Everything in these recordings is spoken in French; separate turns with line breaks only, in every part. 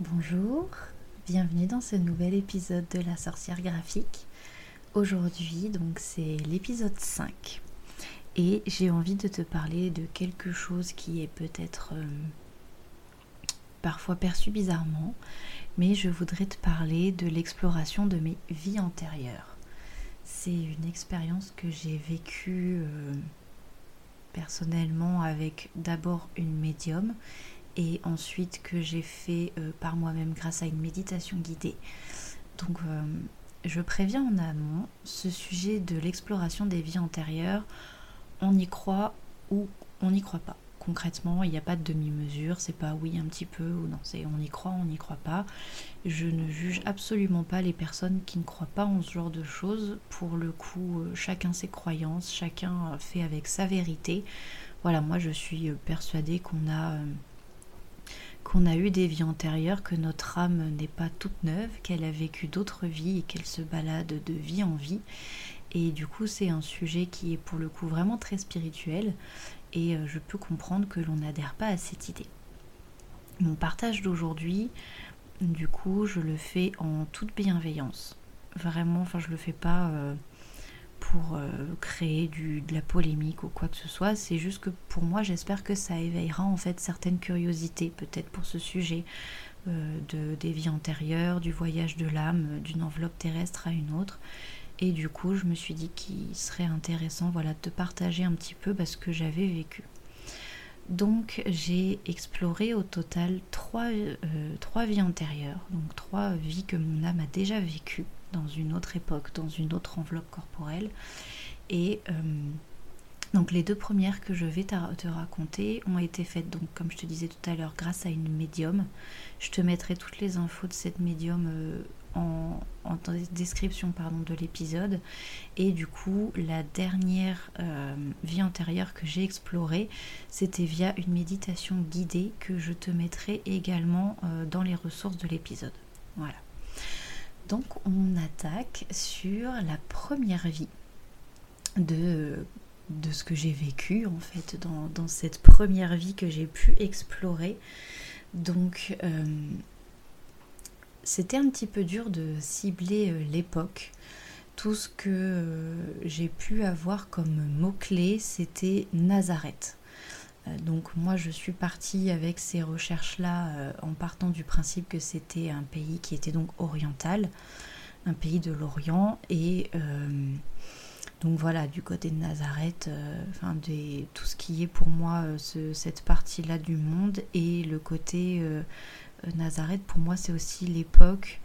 Bonjour, bienvenue dans ce nouvel épisode de la sorcière graphique. Aujourd'hui, donc c'est l'épisode 5 et j'ai envie de te parler de quelque chose qui est peut-être euh, parfois perçu bizarrement, mais je voudrais te parler de l'exploration de mes vies antérieures. C'est une expérience que j'ai vécue euh, personnellement avec d'abord une médium et ensuite que j'ai fait euh, par moi-même grâce à une méditation guidée. Donc euh, je préviens en amont ce sujet de l'exploration des vies antérieures, on y croit ou on n'y croit pas. Concrètement, il n'y a pas de demi-mesure, c'est pas oui un petit peu ou non, c'est on y croit, on n'y croit pas. Je ne juge absolument pas les personnes qui ne croient pas en ce genre de choses. Pour le coup, euh, chacun ses croyances, chacun fait avec sa vérité. Voilà, moi je suis persuadée qu'on a qu'on a eu des vies antérieures, que notre âme n'est pas toute neuve, qu'elle a vécu d'autres vies et qu'elle se balade de vie en vie. Et du coup, c'est un sujet qui est pour le coup vraiment très spirituel et euh, je peux comprendre que l'on n'adhère pas à cette idée. Mon partage d'aujourd'hui, du coup, je le fais en toute bienveillance. Vraiment, enfin, je le fais pas. Euh, pour euh, créer de la polémique ou quoi que ce soit. C'est juste que pour moi, j'espère que ça éveillera en fait certaines curiosités, peut-être pour ce sujet euh, de, des vies antérieures, du voyage de l'âme, d'une enveloppe terrestre à une autre. Et du coup, je me suis dit qu'il serait intéressant voilà, de partager un petit peu ce que j'avais vécu. Donc j'ai exploré au total trois, euh, trois vies antérieures, donc trois vies que mon âme a déjà vécues dans une autre époque, dans une autre enveloppe corporelle. Et euh, donc les deux premières que je vais te raconter ont été faites, donc comme je te disais tout à l'heure, grâce à une médium. Je te mettrai toutes les infos de cette médium euh, en, description pardon, de l'épisode. Et du coup, la dernière euh, vie antérieure que j'ai explorée, c'était via une méditation guidée que je te mettrai également dans les ressources de l'épisode. Voilà. Donc on attaque sur la première vie de, de ce que j'ai vécu en fait dans, cette première vie que j'ai pu explorer. Donc euh, c'était un petit peu dur de cibler euh, l'époque. Tout ce que euh, j'ai pu avoir comme mot-clé, c'était Nazareth. Euh, donc moi je suis partie avec ces recherches-là euh, en partant du principe que c'était un pays qui était donc oriental, un pays de l'Orient et euh, donc voilà, du côté de Nazareth, enfin tout ce qui est pour moi cette partie-là du monde et le côté Nazareth pour moi c'est aussi l'époque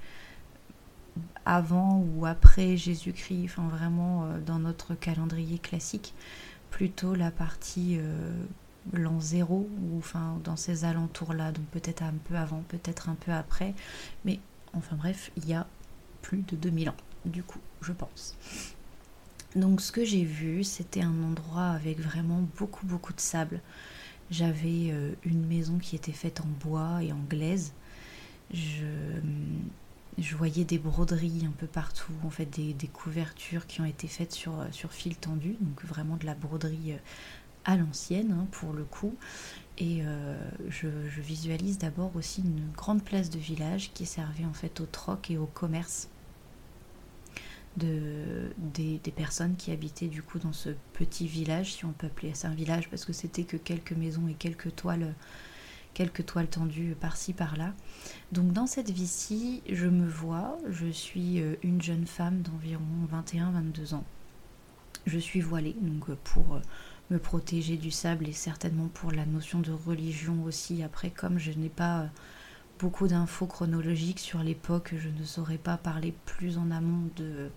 avant ou après Jésus-Christ, enfin vraiment dans notre calendrier classique, plutôt la partie l'an zéro, ou enfin dans ces alentours-là, donc peut-être un peu avant, peut-être un peu après, mais enfin bref, il y a plus de 2000 ans, du coup, je pense. Donc ce que j'ai vu, c'était un endroit avec vraiment beaucoup beaucoup de sable. J'avais euh, une maison qui était faite en bois et en glaise. Je, je voyais des broderies un peu partout, en fait des, couvertures qui ont été faites sur, sur fil tendu, donc vraiment de la broderie euh, à l'ancienne hein, pour le coup. Et euh, je, visualise d'abord aussi une grande place de village qui servait en fait au troc et au commerce de, des, personnes qui habitaient du coup dans ce petit village, si on peut appeler ça un village, parce que c'était que quelques maisons et quelques toiles, quelques toiles tendues par-ci par-là. Donc dans cette vie-ci, je me vois, je suis euh, une jeune femme d'environ 21-22 ans. Je suis voilée, donc pour me protéger du sable et certainement pour la notion de religion aussi. Après, comme je n'ai pas euh, beaucoup d'infos chronologiques sur l'époque, je ne saurais pas parler plus en amont de,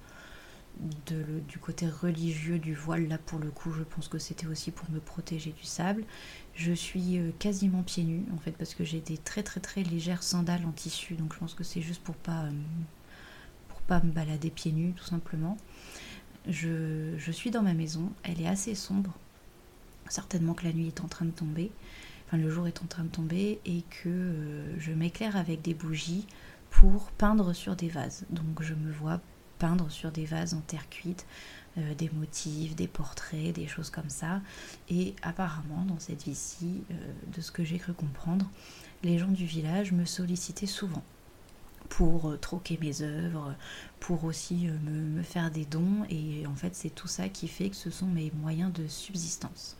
du côté religieux du voile. Là, pour le coup, je pense que c'était aussi pour me protéger du sable. Je suis euh, quasiment pieds nus, en fait, parce que j'ai des très très très légères sandales en tissu, donc je pense que c'est juste pour pas, euh, pour pas me balader pieds nus, tout simplement. Je suis dans ma maison, elle est assez sombre, certainement que la nuit est en train de tomber, enfin le jour est en train de tomber et que euh, je m'éclaire avec des bougies pour peindre sur des vases. Donc je me vois peindre sur des vases en terre cuite, euh, des motifs, des portraits, des choses comme ça. Et apparemment, dans cette vie-ci, euh, de ce que j'ai cru comprendre, les gens du village me sollicitaient souvent pour troquer mes œuvres, pour aussi me, faire des dons. Et en fait, c'est tout ça qui fait que ce sont mes moyens de subsistance.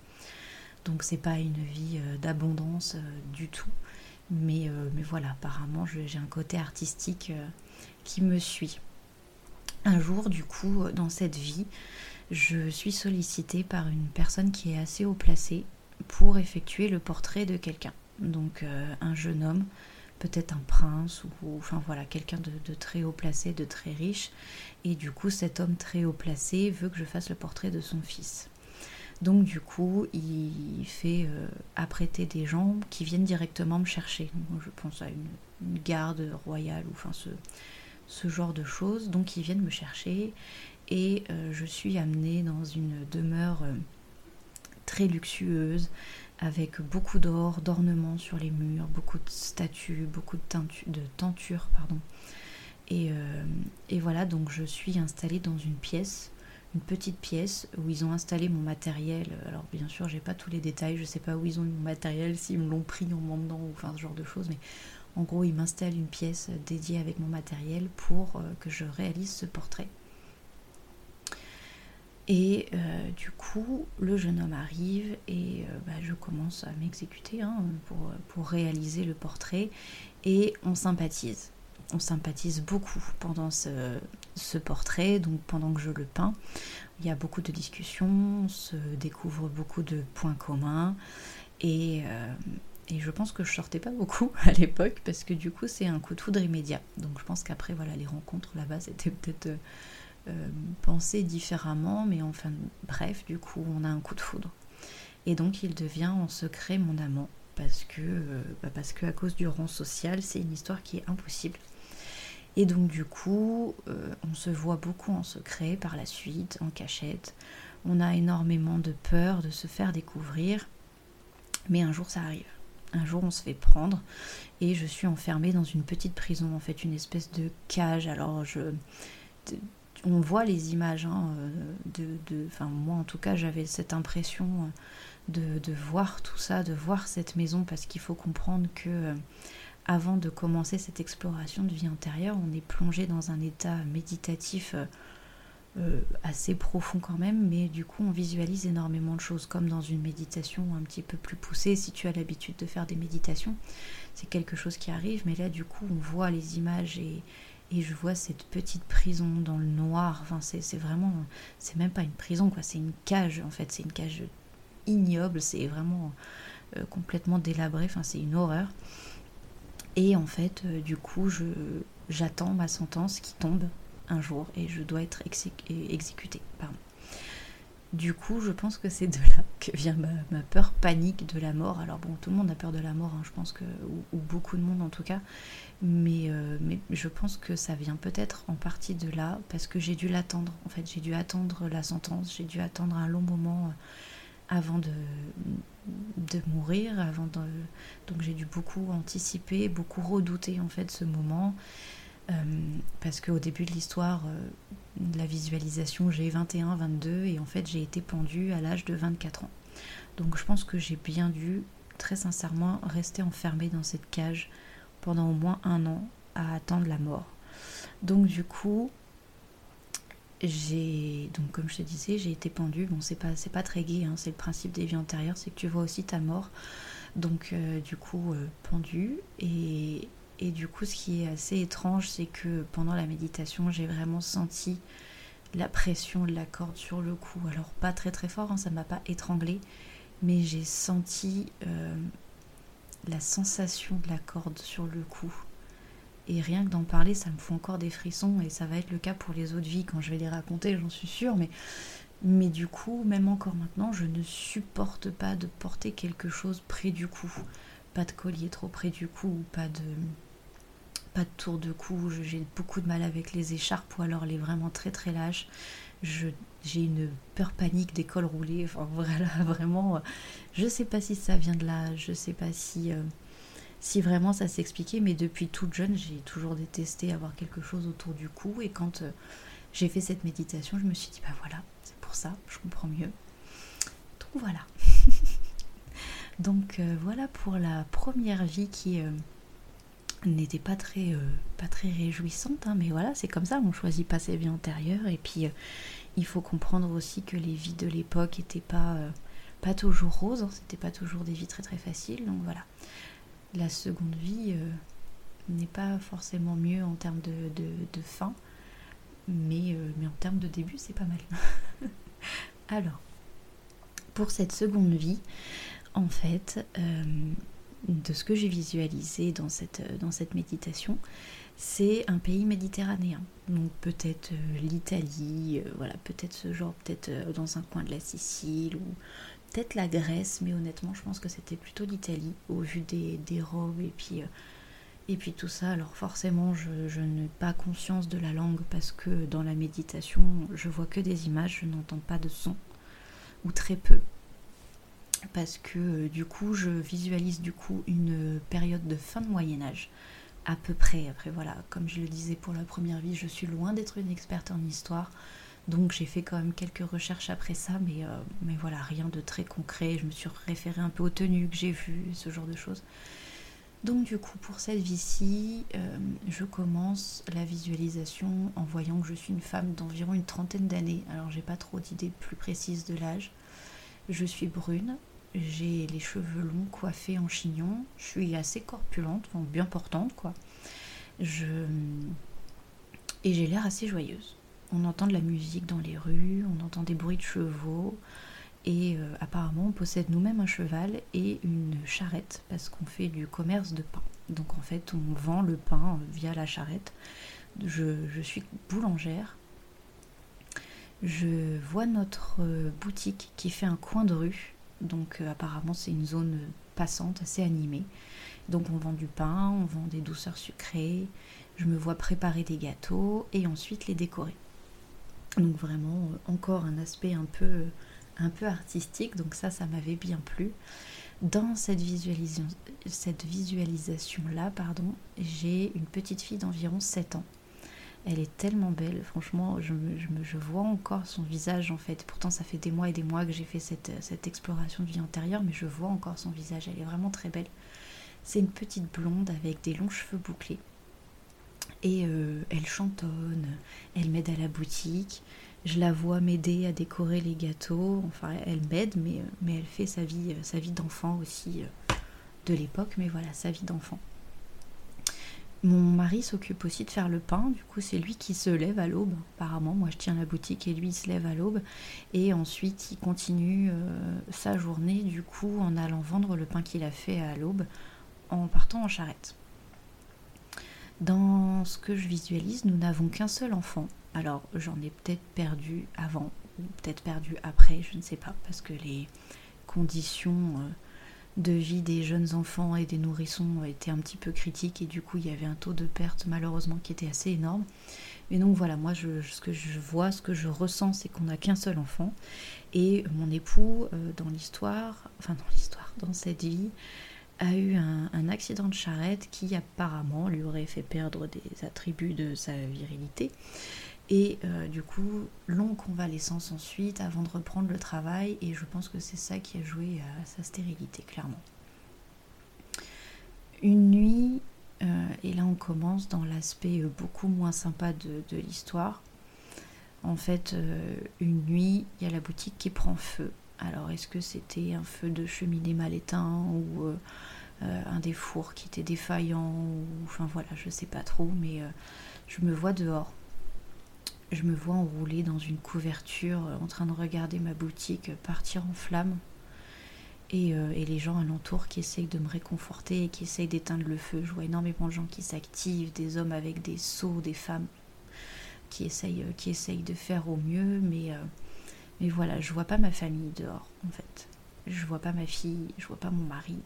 Donc, c'est pas une vie euh, d'abondance du tout. Mais, mais voilà, apparemment, j'ai un côté artistique qui me suit. Un jour, du coup, dans cette vie, je suis sollicitée par une personne qui est assez haut placée pour effectuer le portrait de quelqu'un. Donc, un jeune homme peut-être un prince ou, enfin voilà quelqu'un de, très haut placé, de très riche. Et du coup, cet homme très haut placé veut que je fasse le portrait de son fils. Donc du coup, il fait euh, apprêter des gens qui viennent directement me chercher. je pense à une, garde royale ou enfin ce, genre de choses. Donc ils viennent me chercher et euh, je suis amenée dans une demeure euh, très luxueuse avec beaucoup d'or, d'ornements sur les murs, beaucoup de statues, beaucoup de, de tentures. Pardon. Et, voilà, donc je suis installée dans une pièce, petite pièce où ils ont installé mon matériel. Alors bien sûr, j'ai pas tous les détails, je sais pas où ils ont eu mon matériel, s'ils me l'ont pris en m'emmenant ou enfin ce genre de choses, mais en gros, ils m'installent une pièce dédiée avec mon matériel pour euh, que je réalise ce portrait. Et euh, du coup, le jeune homme arrive et euh, bah, je commence à m'exécuter hein, pour, réaliser le portrait et on sympathise. On sympathise beaucoup pendant ce, portrait, donc pendant que je le peins. Il y a beaucoup de discussions, on se découvre beaucoup de points communs et, euh, je pense que je sortais pas beaucoup à l'époque parce que du coup c'est un coup de foudre immédiat. Donc je pense qu'après voilà les rencontres là-bas c'était peut-être euh, penser différemment, mais enfin bref, du coup on a un coup de foudre. Et donc il devient en secret mon amant, parce que, euh, bah, parce que à cause du rang social, c'est une histoire qui est impossible. Et donc du coup, euh, on se voit beaucoup en secret par la suite, en cachette. On a énormément de peur de se faire découvrir, mais un jour ça arrive. Un jour, on se fait prendre et je suis enfermée dans une petite prison, en fait, une espèce de cage. Alors, je, on voit les images. Hein, euh, de, enfin, moi, en tout cas, j'avais cette impression euh, de, voir tout ça, de voir cette maison, parce qu'il faut comprendre que avant de commencer cette exploration de vie intérieure, on est plongé dans un état méditatif assez profond quand même, mais du coup on visualise énormément de choses, comme dans une méditation un petit peu plus poussée. Si tu as l'habitude de faire des méditations, c'est quelque chose qui arrive, mais là du coup on voit les images et, et je vois cette petite prison dans le noir. Enfin, c'est vraiment, c'est même pas une prison, quoi. C'est une cage, en fait. C'est une cage ignoble. C'est vraiment euh, complètement délabré. Enfin, c'est une horreur. Et en fait, euh, du coup, j'attends ma sentence qui tombe un jour et je dois être exécutée. Pardon. Du coup, je pense que c'est de là que vient ma, peur panique de la mort. Alors bon, tout le monde a peur de la mort, hein, je pense que, ou, beaucoup de monde en tout cas. Mais, euh, mais je pense que ça vient peut-être en partie de là, parce que j'ai dû l'attendre. En fait, j'ai dû attendre la sentence, j'ai dû attendre un long moment avant de, de mourir, avant de... donc j'ai dû beaucoup anticiper, beaucoup redouter en fait ce moment. Euh, parce qu'au début de l'histoire, de la visualisation, j'ai 21, 22 et en fait j'ai été pendue à l'âge de 24 ans. Donc je pense que j'ai bien dû, très sincèrement, rester enfermée dans cette cage pendant au moins un an à attendre la mort. Donc du coup, j'ai donc comme je te disais, j'ai été pendue. Bon, c'est pas c'est pas très gai, hein, c'est le principe des vies antérieures, c'est que tu vois aussi ta mort. Donc euh, du coup euh, pendue et, et du coup, ce qui est assez étrange, c'est que pendant la méditation, j'ai vraiment senti la pression de la corde sur le cou. Alors pas très très fort, hein, ça m'a pas étranglé, mais j'ai senti euh, la sensation de la corde sur le cou. Et rien que d'en parler, ça me fout encore des frissons, et ça va être le cas pour les autres vies quand je vais les raconter, j'en suis sûre, mais, mais du coup, même encore maintenant, je ne supporte pas de porter quelque chose près du cou. Pas de collier trop près du cou, pas de pas de tour de cou, j'ai beaucoup de mal avec les écharpes ou alors les vraiment très très lâches. j'ai une peur panique des cols roulés. Enfin voilà, vraiment, je sais pas si ça vient de là, je sais pas si, euh, si vraiment ça s'expliquait, mais depuis toute jeune, j'ai toujours détesté avoir quelque chose autour du cou. Et quand euh, j'ai fait cette méditation, je me suis dit, bah voilà, c'est pour ça, je comprends mieux. Donc voilà. Donc voilà pour la première vie qui n'était pas très, pas très réjouissante, hein, mais voilà, c'est comme ça, on choisit pas ses vies antérieures, et puis il faut comprendre aussi que les vies de l'époque n'étaient pas, pas toujours roses, hein, c'était pas toujours des vies très très faciles, donc voilà. La seconde vie n'est pas forcément mieux en termes de, fin, mais, euh, mais en termes de début, c'est pas mal. Alors, pour cette seconde vie, en fait, euh, de ce que j'ai visualisé dans cette, dans cette méditation, c'est un pays méditerranéen. Donc peut-être euh, l'Italie, voilà, peut-être ce genre, peut-être dans un coin de la Sicile ou peut-être la Grèce, mais honnêtement, je pense que c'était plutôt l'Italie au vu des, robes et puis et puis tout ça, alors forcément, je, n'ai pas conscience de la langue parce que dans la méditation, je vois que des images, je n'entends pas de son, ou très peu. Parce que euh, du coup, je visualise du coup une période de fin de Moyen Âge, à peu près. Après voilà, comme je le disais pour la première vie, je suis loin d'être une experte en histoire. Donc j'ai fait quand même quelques recherches après ça, mais, euh, mais voilà, rien de très concret. Je me suis référée un peu aux tenues que j'ai vues, ce genre de choses. Donc du coup, pour cette vie-ci, euh, je commence la visualisation en voyant que je suis une femme d'environ une trentaine d'années. Alors j'ai pas trop d'idées plus précises de l'âge. Je suis brune, j'ai les cheveux longs coiffés en chignon, je suis assez corpulente, bien portante quoi. Je... Et j'ai l'air assez joyeuse. On entend de la musique dans les rues, on entend des bruits de chevaux, et euh, apparemment, on possède nous-mêmes un cheval et une charrette parce qu'on fait du commerce de pain. Donc en fait, on vend le pain via la charrette. Je, suis boulangère. Je vois notre euh, boutique qui fait un coin de rue. Donc euh, apparemment, c'est une zone passante, assez animée. Donc on vend du pain, on vend des douceurs sucrées. Je me vois préparer des gâteaux et ensuite les décorer. Donc vraiment, encore un aspect un peu un peu artistique, donc ça, ça m'avait bien plu. Dans cette, visualisation, cette visualisation-là, pardon, j'ai une petite fille d'environ 7 ans. Elle est tellement belle, franchement, je, je, vois encore son visage en fait. Pourtant, ça fait des mois et des mois que j'ai fait cette, cette exploration de vie antérieure, mais je vois encore son visage. Elle est vraiment très belle. C'est une petite blonde avec des longs cheveux bouclés. Et euh, elle chantonne, elle m'aide à la boutique, je la vois m'aider à décorer les gâteaux. Enfin, elle m'aide, mais, mais elle fait sa vie, vie d'enfant aussi euh, de l'époque. Mais voilà, sa vie d'enfant. Mon mari s'occupe aussi de faire le pain. Du coup, c'est lui qui se lève à l'aube. Apparemment, moi, je tiens la boutique et lui, il se lève à l'aube. Et ensuite, il continue euh, sa journée, du coup, en allant vendre le pain qu'il a fait à l'aube, en partant en charrette. Dans ce que je visualise, nous n'avons qu'un seul enfant. Alors j'en ai peut-être perdu avant ou peut-être perdu après, je ne sais pas, parce que les conditions euh, de vie des jeunes enfants et des nourrissons étaient un petit peu critiques et du coup il y avait un taux de perte malheureusement qui était assez énorme. Mais donc voilà, moi je, ce que je vois, ce que je ressens, c'est qu'on n'a qu'un seul enfant. Et mon époux, euh, dans l'histoire, enfin dans l'histoire, dans cette vie, a eu un, accident de charrette qui apparemment lui aurait fait perdre des attributs de sa virilité. Et euh, du coup, longue convalescence ensuite avant de reprendre le travail. Et je pense que c'est ça qui a joué à sa stérilité, clairement. Une nuit, euh, et là on commence dans l'aspect euh, beaucoup moins sympa de, l'histoire. En fait, une nuit, il y a la boutique qui prend feu. Alors, est-ce que c'était un feu de cheminée mal éteint ou un des fours qui était défaillant. Enfin voilà, je sais pas trop, mais je me vois dehors je me vois enroulée dans une couverture euh, en train de regarder ma boutique partir en flammes euh, et, les gens alentour qui essayent de me réconforter et qui essayent d'éteindre le feu. Je vois énormément de gens qui s'activent, des hommes avec des seaux, des femmes qui essayent, euh, qui essayent de faire au mieux, mais, mais voilà, je vois pas ma famille dehors en fait. Je vois pas ma fille, je vois pas mon mari.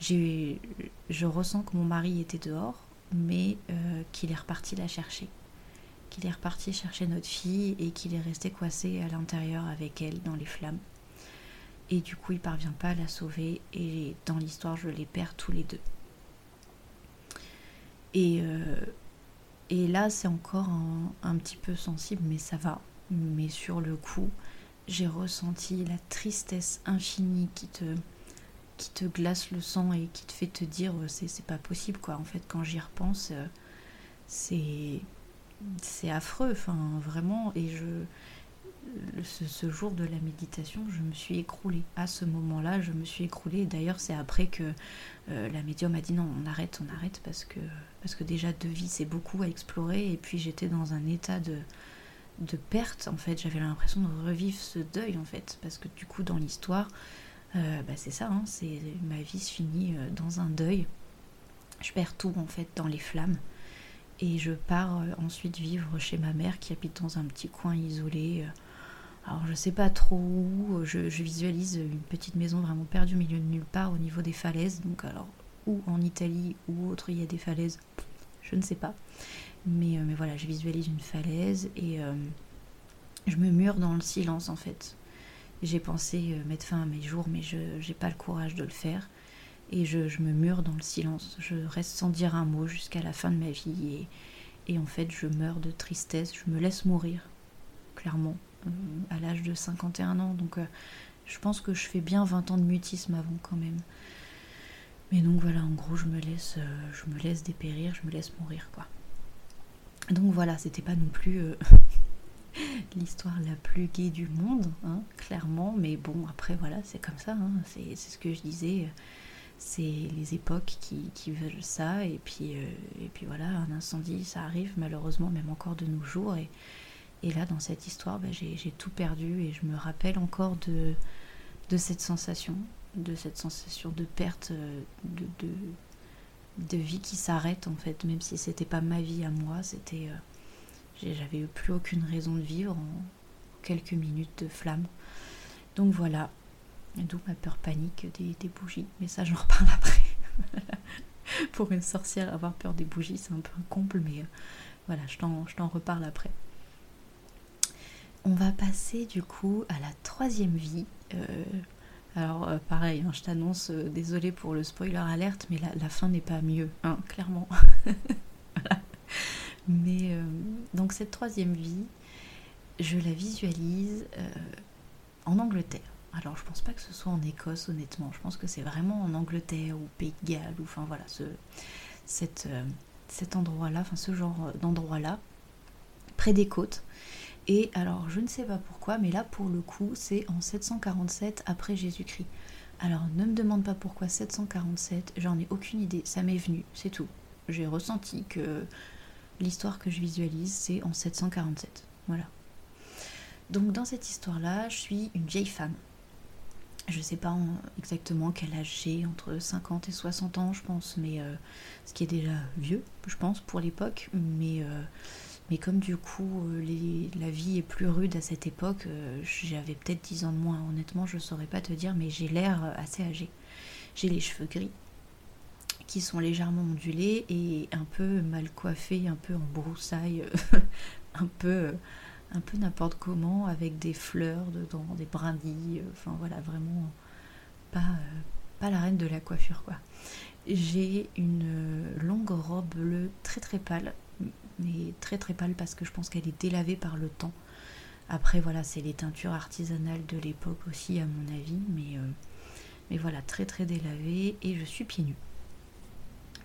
Je ressens que mon mari était dehors, mais qu'il est reparti la chercher qu'il est reparti chercher notre fille et qu'il est resté coincé à l'intérieur avec elle dans les flammes. Et du coup, il parvient pas à la sauver et dans l'histoire, je les perds tous les deux. Et, euh, et là, c'est encore un, petit peu sensible, mais ça va. Mais sur le coup, j'ai ressenti la tristesse infinie qui te, qui te glace le sang et qui te fait te dire c'est pas possible quoi. En fait, quand j'y repense, c'est c'est affreux, enfin vraiment. Et je ce, jour de la méditation, je me suis écroulée. À ce moment-là, je me suis écroulée. D'ailleurs, c'est après que euh, la médium a dit non, on arrête, on arrête, parce que, parce que déjà, deux vies, c'est beaucoup à explorer. Et puis, j'étais dans un état de, de perte, en fait. J'avais l'impression de revivre ce deuil, en fait. Parce que du coup, dans l'histoire, euh, bah, c'est ça, hein, c'est ma vie se finit euh, dans un deuil. Je perds tout, en fait, dans les flammes. Et je pars ensuite vivre chez ma mère qui habite dans un petit coin isolé alors je sais pas trop où, je, visualise une petite maison vraiment perdue au milieu de nulle part au niveau des falaises. Donc alors où en Italie ou autre il y a des falaises, je ne sais pas. Mais, euh, mais voilà, je visualise une falaise et euh, je me mure dans le silence en fait. J'ai pensé euh, mettre fin à mes jours, mais je n'ai pas le courage de le faire. Et je, me mure dans le silence. Je reste sans dire un mot jusqu'à la fin de ma vie. Et, en fait, je meurs de tristesse. Je me laisse mourir, clairement à l'âge de 51 ans. Donc je pense que je fais bien 20 ans de mutisme avant quand même. Mais donc voilà, en gros, je me laisse, euh, je me laisse dépérir, je me laisse mourir, quoi. Donc voilà, c'était pas non plus euh, l'histoire la plus gaie du monde, hein, clairement. Mais bon, après voilà, c'est comme ça. Hein, c'est ce que je disais. C'est les époques qui, veulent ça. Et puis, et puis voilà, un incendie, ça arrive malheureusement, même encore de nos jours. Et, là, dans cette histoire, bah, j'ai tout perdu et je me rappelle encore de cette sensation, de cette sensation de perte euh, de, vie qui s'arrête en fait, même si c'était pas ma vie à moi, c'était. Euh, j'avais plus aucune raison de vivre en quelques minutes de flamme. Donc voilà, d'où ma peur panique des, bougies, mais ça j'en reparle après. Pour une sorcière, avoir peur des bougies, c'est un peu un comble, mais euh, voilà, je t'en reparle après. On va passer du coup à la troisième vie. Alors euh, pareil, hein, je t'annonce, euh, désolé pour le spoiler alerte, mais la, fin n'est pas mieux, hein, clairement. Mais donc cette troisième vie, je la visualise en Angleterre. Alors je pense pas que ce soit en Écosse honnêtement, je pense que c'est vraiment en Angleterre ou Pays de Galles, ou enfin voilà, ce, cet endroit-là, ce genre d'endroit-là, près des côtes. Et alors, je ne sais pas pourquoi, mais là, pour le coup, c'est en 747 après Jésus-Christ. Alors, ne me demande pas pourquoi 747, j'en ai aucune idée, ça m'est venu, c'est tout. J'ai ressenti que l'histoire que je visualise, c'est en 747. Voilà. Donc, dans cette histoire-là, je suis une vieille femme. Je ne sais pas exactement quel âge j'ai, entre 50 et 60 ans, je pense, mais euh, ce qui est déjà vieux, je pense, pour l'époque. Mais. Euh, mais comme du coup euh, la vie est plus rude à cette époque, euh, j'avais peut-être 10 ans de moins. Honnêtement, je ne saurais pas te dire, mais j'ai l'air euh, assez âgé. J'ai les cheveux gris qui sont légèrement ondulés et un peu mal coiffés, un peu en broussailles, un peu un peu n'importe comment avec des fleurs dedans, des brindilles, enfin voilà, vraiment pas la reine de la coiffure quoi. J'ai une longue robe bleue très très pâle mais très très pâle parce que je pense qu'elle est délavée par le temps. Après voilà, c'est les teintures artisanales de l'époque aussi à mon avis, mais, euh, voilà, très très délavée et je suis pieds nus.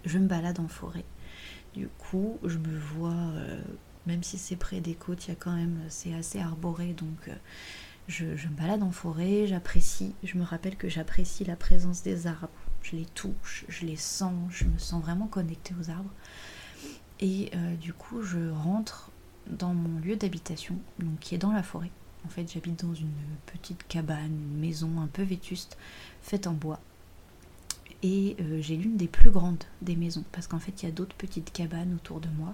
Je me balade en forêt. Du coup, je me vois, euh, même si c'est près des côtes, il y a quand même, c'est assez arboré, donc euh, je, je, me balade en forêt, j'apprécie, je me rappelle que j'apprécie la présence des arbres. Je les touche, je les sens, je me sens vraiment connectée aux arbres. Et euh, du coup, je rentre dans mon lieu d'habitation, qui est dans la forêt. En fait, j'habite dans une petite cabane, une maison un peu vétuste, faite en bois. Et euh, j'ai l'une des plus grandes des maisons, parce qu'en fait, il y a d'autres petites cabanes autour de moi,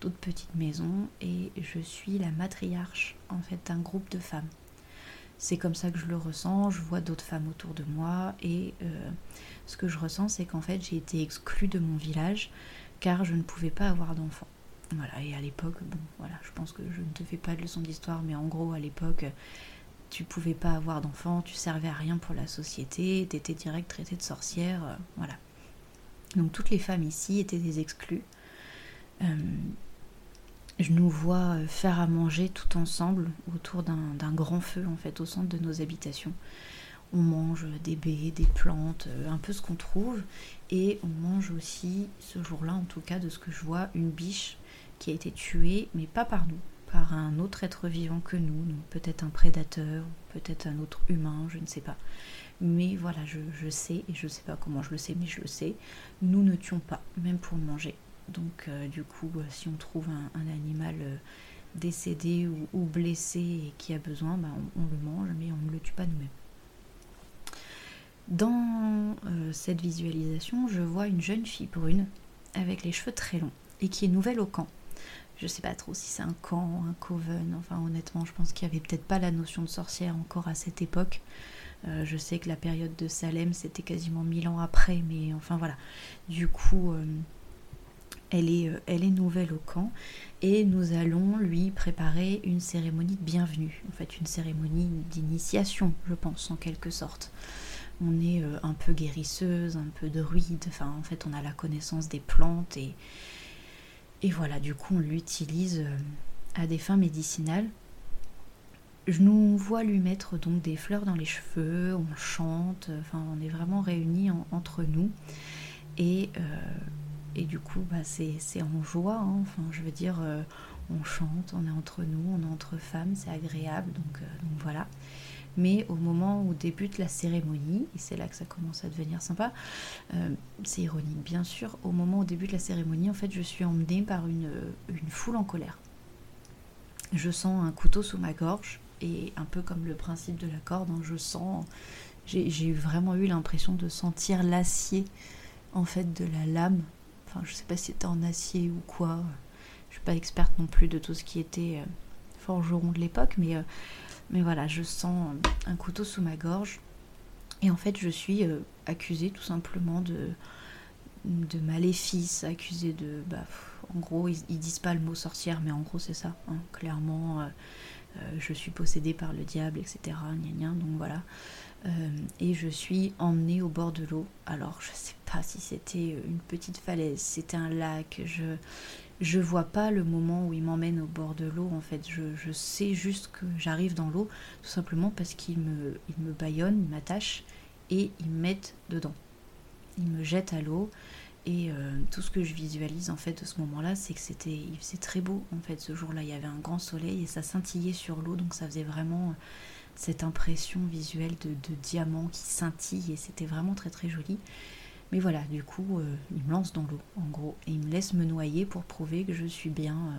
d'autres petites maisons, et je suis la matriarche, en fait, d'un groupe de femmes. C'est comme ça que je le ressens, je vois d'autres femmes autour de moi, et euh, ce que je ressens, c'est qu'en fait, j'ai été exclue de mon village, car je ne pouvais pas avoir d'enfant. Voilà, et à l'époque, bon, voilà, je pense que je ne te fais pas de leçon d'histoire, mais en gros, à l'époque, tu pouvais pas avoir d'enfant, tu servais à rien pour la société, tu étais direct traitée de sorcière, euh, voilà. Donc toutes les femmes ici étaient des exclus. Euh, je nous vois faire à manger tout ensemble autour d'un grand feu, en fait, au centre de nos habitations. On mange des baies, des plantes, euh, un peu ce qu'on trouve. Et on mange aussi, ce jour-là en tout cas, de ce que je vois, une biche qui a été tuée, mais pas par nous, par un autre être vivant que nous, peut-être un prédateur, peut-être un autre humain, je ne sais pas. Mais voilà, je, sais, et je ne sais pas comment je le sais, mais je le sais, nous ne tuons pas, même pour manger. Donc euh, du coup, euh, si on trouve un, animal décédé ou, blessé et qui a besoin, bah, on, le mange, mais on ne le tue pas nous-mêmes. Dans euh, cette visualisation, je vois une jeune fille brune avec les cheveux très longs et qui est nouvelle au camp. Je sais pas trop si c'est un camp, un coven, enfin honnêtement, je pense qu'il n'y avait peut-être pas la notion de sorcière encore à cette époque. Euh, je sais que la période de Salem, c'était quasiment mille ans après, mais enfin voilà. Du coup, euh, elle, est, elle est nouvelle au camp et nous allons lui préparer une cérémonie de bienvenue, en fait une cérémonie d'initiation, je pense, en quelque sorte on est euh, un peu guérisseuse, un peu druide, enfin en fait on a la connaissance des plantes et, voilà, du coup on l'utilise euh, à des fins médicinales. Je nous vois lui mettre donc des fleurs dans les cheveux, on chante, enfin on est vraiment réunis entre nous et, euh, du coup bah, c'est en joie, hein. enfin je veux dire on chante, on est entre nous, on est entre femmes, c'est agréable donc voilà mais au moment où débute la cérémonie, et c'est là que ça commence à devenir sympa, euh, c'est ironique bien sûr, au moment où débute la cérémonie, en fait, je suis emmenée par une, foule en colère. Je sens un couteau sous ma gorge, et un peu comme le principe de la corde, hein, je sens, j'ai vraiment eu l'impression de sentir l'acier, en fait, de la lame. Enfin, je sais pas si c'était en acier ou quoi. Je suis pas experte non plus de tout ce qui était euh, forgeron de l'époque, mais euh, mais voilà, je sens un couteau sous ma gorge. Et en fait, je suis euh, accusée tout simplement de, maléfice, accusée de. Bah, en gros, ils, disent pas le mot sorcière, mais en gros, c'est ça. Hein. clairement, euh, euh, je suis possédée par le diable, etc. Donc voilà. et je suis emmenée au bord de l'eau. Alors, je sais pas si c'était une petite falaise, c'était un lac. Je, je vois pas le moment où il m'emmène au bord de l'eau en fait. Je, sais juste que j'arrive dans l'eau tout simplement parce qu'il me, il me baillonne, il m'attache et il me met dedans. Il me jette à l'eau et euh, tout ce que je visualise en fait de ce moment-là, c'est que c'était, très beau en fait ce jour-là. Il y avait un grand soleil et ça scintillait sur l'eau donc ça faisait vraiment cette impression visuelle de, de diamant qui scintille et c'était vraiment très très joli. Mais voilà, du coup, euh, il me lance dans l'eau, en gros, et il me laisse me noyer pour prouver que je suis bien, euh,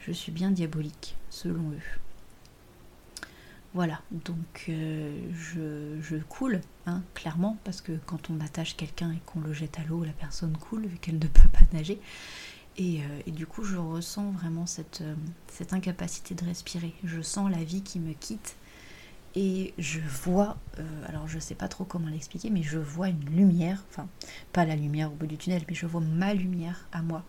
je suis bien diabolique, selon eux. Voilà, donc euh, je, coule, hein, clairement, parce que quand on attache quelqu'un et qu'on le jette à l'eau, la personne coule vu qu'elle ne peut pas nager. Et, et, du coup, je ressens vraiment cette incapacité de respirer. Je sens la vie qui me quitte et je vois, euh, alors je sais pas trop comment l'expliquer, mais je vois une lumière, enfin pas la lumière au bout du tunnel, mais je vois ma lumière à moi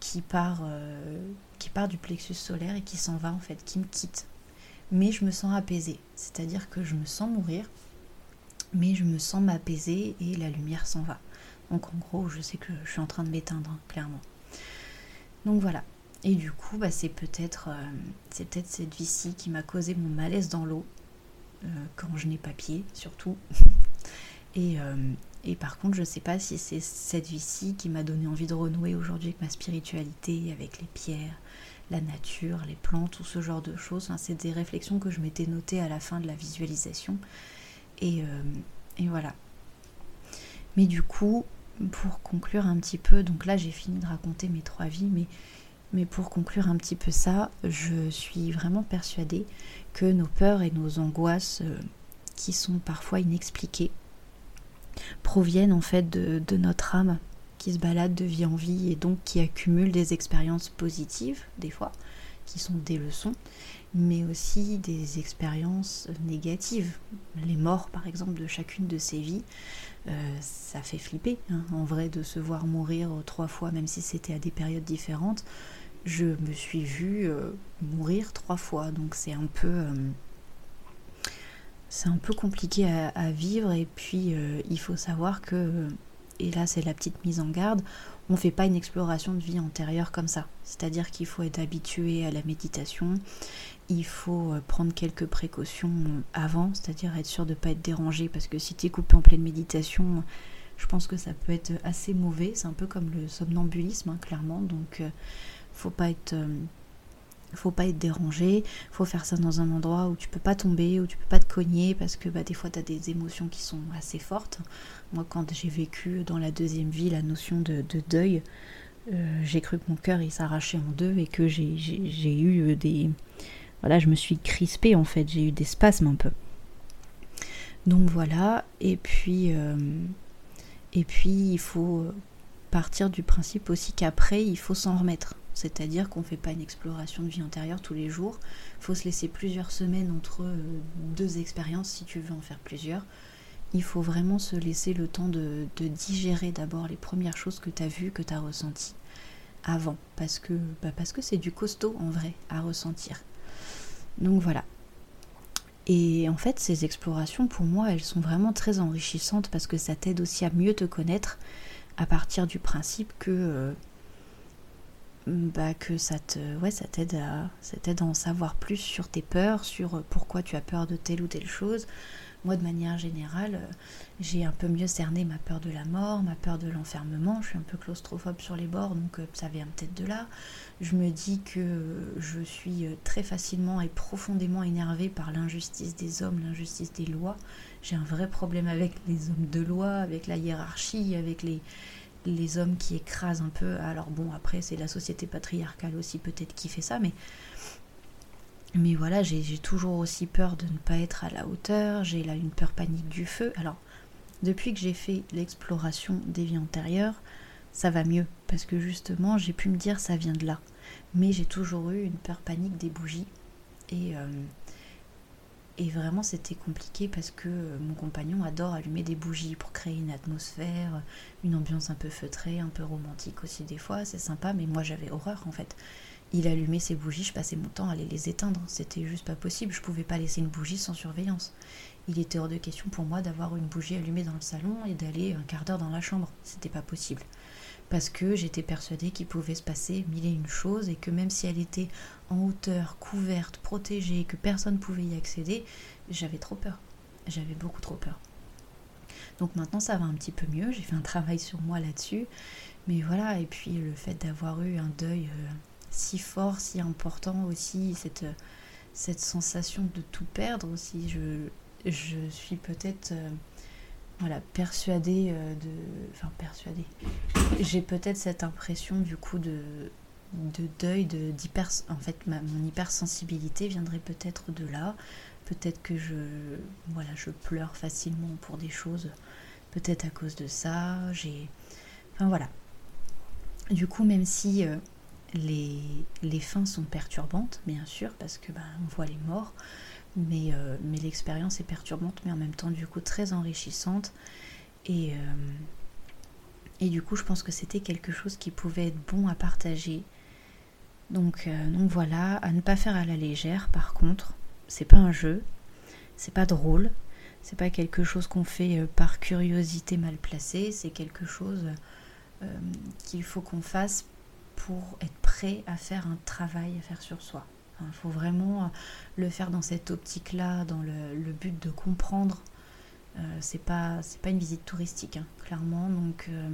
qui part, euh, qui part du plexus solaire et qui s'en va en fait, qui me quitte. Mais je me sens apaisée, c'est-à-dire que je me sens mourir, mais je me sens m'apaiser et la lumière s'en va. Donc en gros, je sais que je suis en train de m'éteindre, hein, clairement. Donc voilà. Et du coup, bah, peut-être euh, c'est peut-être cette vie-ci qui m'a causé mon malaise dans l'eau euh, quand je n'ai pas pied, surtout. et, euh, et, par contre, je ne sais pas si c'est cette vie-ci qui m'a donné envie de renouer aujourd'hui avec ma spiritualité, avec les pierres, la nature, les plantes, tout ce genre de choses. c'est des réflexions que je m'étais notées à la fin de la visualisation. Et, euh, et voilà. Mais du coup, pour conclure un petit peu, donc là j'ai fini de raconter mes trois vies, mais mais pour conclure un petit peu ça, je suis vraiment persuadée que nos peurs et nos angoisses, euh, qui sont parfois inexpliquées, proviennent en fait de, notre âme qui se balade de vie en vie et donc qui accumule des expériences positives, des fois, qui sont des leçons, mais aussi des expériences négatives. Les morts, par exemple, de chacune de ces vies, euh, ça fait flipper, hein, en vrai, de se voir mourir trois fois, même si c'était à des périodes différentes je me suis vue euh, mourir trois fois. Donc c'est un peu. Euh, c'est un peu compliqué à, vivre. Et puis euh, il faut savoir que et là c'est la petite mise en garde, on ne fait pas une exploration de vie antérieure comme ça. C'est-à-dire qu'il faut être habitué à la méditation, il faut prendre quelques précautions avant, c'est-à-dire être sûr de ne pas être dérangé, parce que si tu es coupé en pleine méditation, je pense que ça peut être assez mauvais. C'est un peu comme le somnambulisme, hein, clairement. Donc, faut pas être faut pas être dérangé, faut faire ça dans un endroit où tu peux pas tomber, où tu peux pas te cogner parce que bah, des fois tu as des émotions qui sont assez fortes. Moi quand j'ai vécu dans la deuxième vie la notion de, deuil, j'ai cru que mon cœur il s'arrachait en deux et que j'ai eu des, voilà, je me suis crispée en fait, j'ai eu des spasmes un peu. Donc voilà, et puis, euh, et puis il faut partir du principe aussi qu'après il faut s'en remettre. C'est-à-dire qu'on ne fait pas une exploration de vie antérieure tous les jours. Il faut se laisser plusieurs semaines entre euh, deux expériences si tu veux en faire plusieurs. Il faut vraiment se laisser le temps de, digérer d'abord les premières choses que tu as vues, que tu as ressenties avant. Parce que bah parce que c'est du costaud en vrai à ressentir. Donc voilà. Et en fait, ces explorations, pour moi, elles sont vraiment très enrichissantes parce que ça t'aide aussi à mieux te connaître à partir du principe que, euh, bah, que ça te, ouais, ça t'aide à, ça t'aide à en savoir plus sur tes peurs, sur pourquoi tu as peur de telle ou telle chose, moi, de manière générale, euh, j'ai un peu mieux cerné ma peur de la mort, ma peur de l'enfermement. Je suis un peu claustrophobe sur les bords, donc euh, ça vient peut-être de là. Je me dis que je suis euh, très facilement et profondément énervée par l'injustice des hommes, l'injustice des lois. J'ai un vrai problème avec les hommes de loi, avec la hiérarchie, avec les, les hommes qui écrasent un peu. Alors bon, après, c'est la société patriarcale aussi peut-être qui fait ça, mais mais voilà, j'ai toujours aussi peur de ne pas être à la hauteur, j'ai là une peur panique du feu. Alors, depuis que j'ai fait l'exploration des vies antérieures, ça va mieux, parce que justement, j'ai pu me dire ça vient de là. Mais j'ai toujours eu une peur panique des bougies. Et, euh, et vraiment, c'était compliqué parce que mon compagnon adore allumer des bougies pour créer une atmosphère, une ambiance un peu feutrée, un peu romantique aussi des fois, c'est sympa, mais moi j'avais horreur en fait il allumait ses bougies, je passais mon temps à aller les éteindre. C'était juste pas possible, je pouvais pas laisser une bougie sans surveillance. Il était hors de question pour moi d'avoir une bougie allumée dans le salon et d'aller un quart d'heure dans la chambre. C'était pas possible. Parce que j'étais persuadée qu'il pouvait se passer mille et une choses et que même si elle était en hauteur, couverte, protégée, que personne pouvait y accéder, j'avais trop peur. J'avais beaucoup trop peur. Donc maintenant ça va un petit peu mieux, j'ai fait un travail sur moi là-dessus. Mais voilà, et puis le fait d'avoir eu un deuil euh, si fort, si important aussi, cette, cette sensation de tout perdre aussi. Je, je suis peut-être euh, voilà, persuadée euh, de. Enfin, persuadée. J'ai peut-être cette impression du coup de, de deuil, de, d'hyper. En fait, mon hypersensibilité viendrait peut-être de là. Peut-être que je, voilà, je pleure facilement pour des choses. Peut-être à cause de ça. J'ai. Enfin voilà. Du coup, même si. Euh, les, les fins sont perturbantes, bien sûr, parce que ben, on voit les morts, mais, euh, mais l'expérience est perturbante, mais en même temps, du coup, très enrichissante. Et, euh, et du coup, je pense que c'était quelque chose qui pouvait être bon à partager. Donc, euh, donc voilà, à ne pas faire à la légère, par contre, c'est pas un jeu, c'est pas drôle, c'est pas quelque chose qu'on fait par curiosité mal placée, c'est quelque chose qu'il faut qu'on fasse pour être prêt à faire un travail à faire sur soi. Il faut vraiment euh, le faire dans cette optique-là, dans le, but de comprendre. Euh, c'est pas une visite touristique, hein, clairement. Donc euh,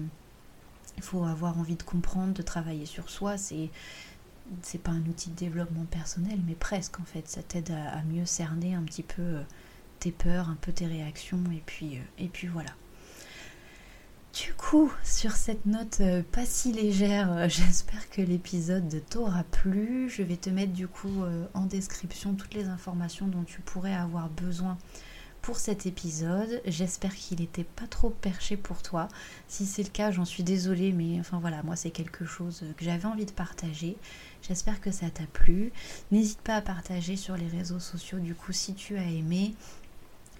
il faut avoir envie de comprendre, de travailler sur soi. C'est c'est pas un outil de développement personnel, mais presque en fait. Ça t'aide à, à, mieux cerner un petit peu tes peurs, un peu tes réactions, et puis et puis voilà. Du coup, sur cette note euh, pas si légère, euh, j'espère que l'épisode t'aura plu. Je vais te mettre du coup euh, en description toutes les informations dont tu pourrais avoir besoin pour cet épisode. J'espère qu'il n'était pas trop perché pour toi. Si c'est le cas, j'en suis désolée, mais enfin voilà, moi c'est quelque chose que j'avais envie de partager. J'espère que ça t'a plu. N'hésite pas à partager sur les réseaux sociaux du coup si tu as aimé.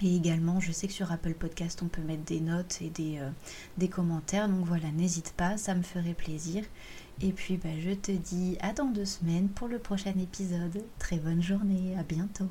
Et également, je sais que sur Apple Podcast, on peut mettre des notes et des, euh, commentaires. Donc voilà, n'hésite pas, ça me ferait plaisir. Et puis, bah, je te dis à dans deux semaines pour le prochain épisode. Très bonne journée, à bientôt.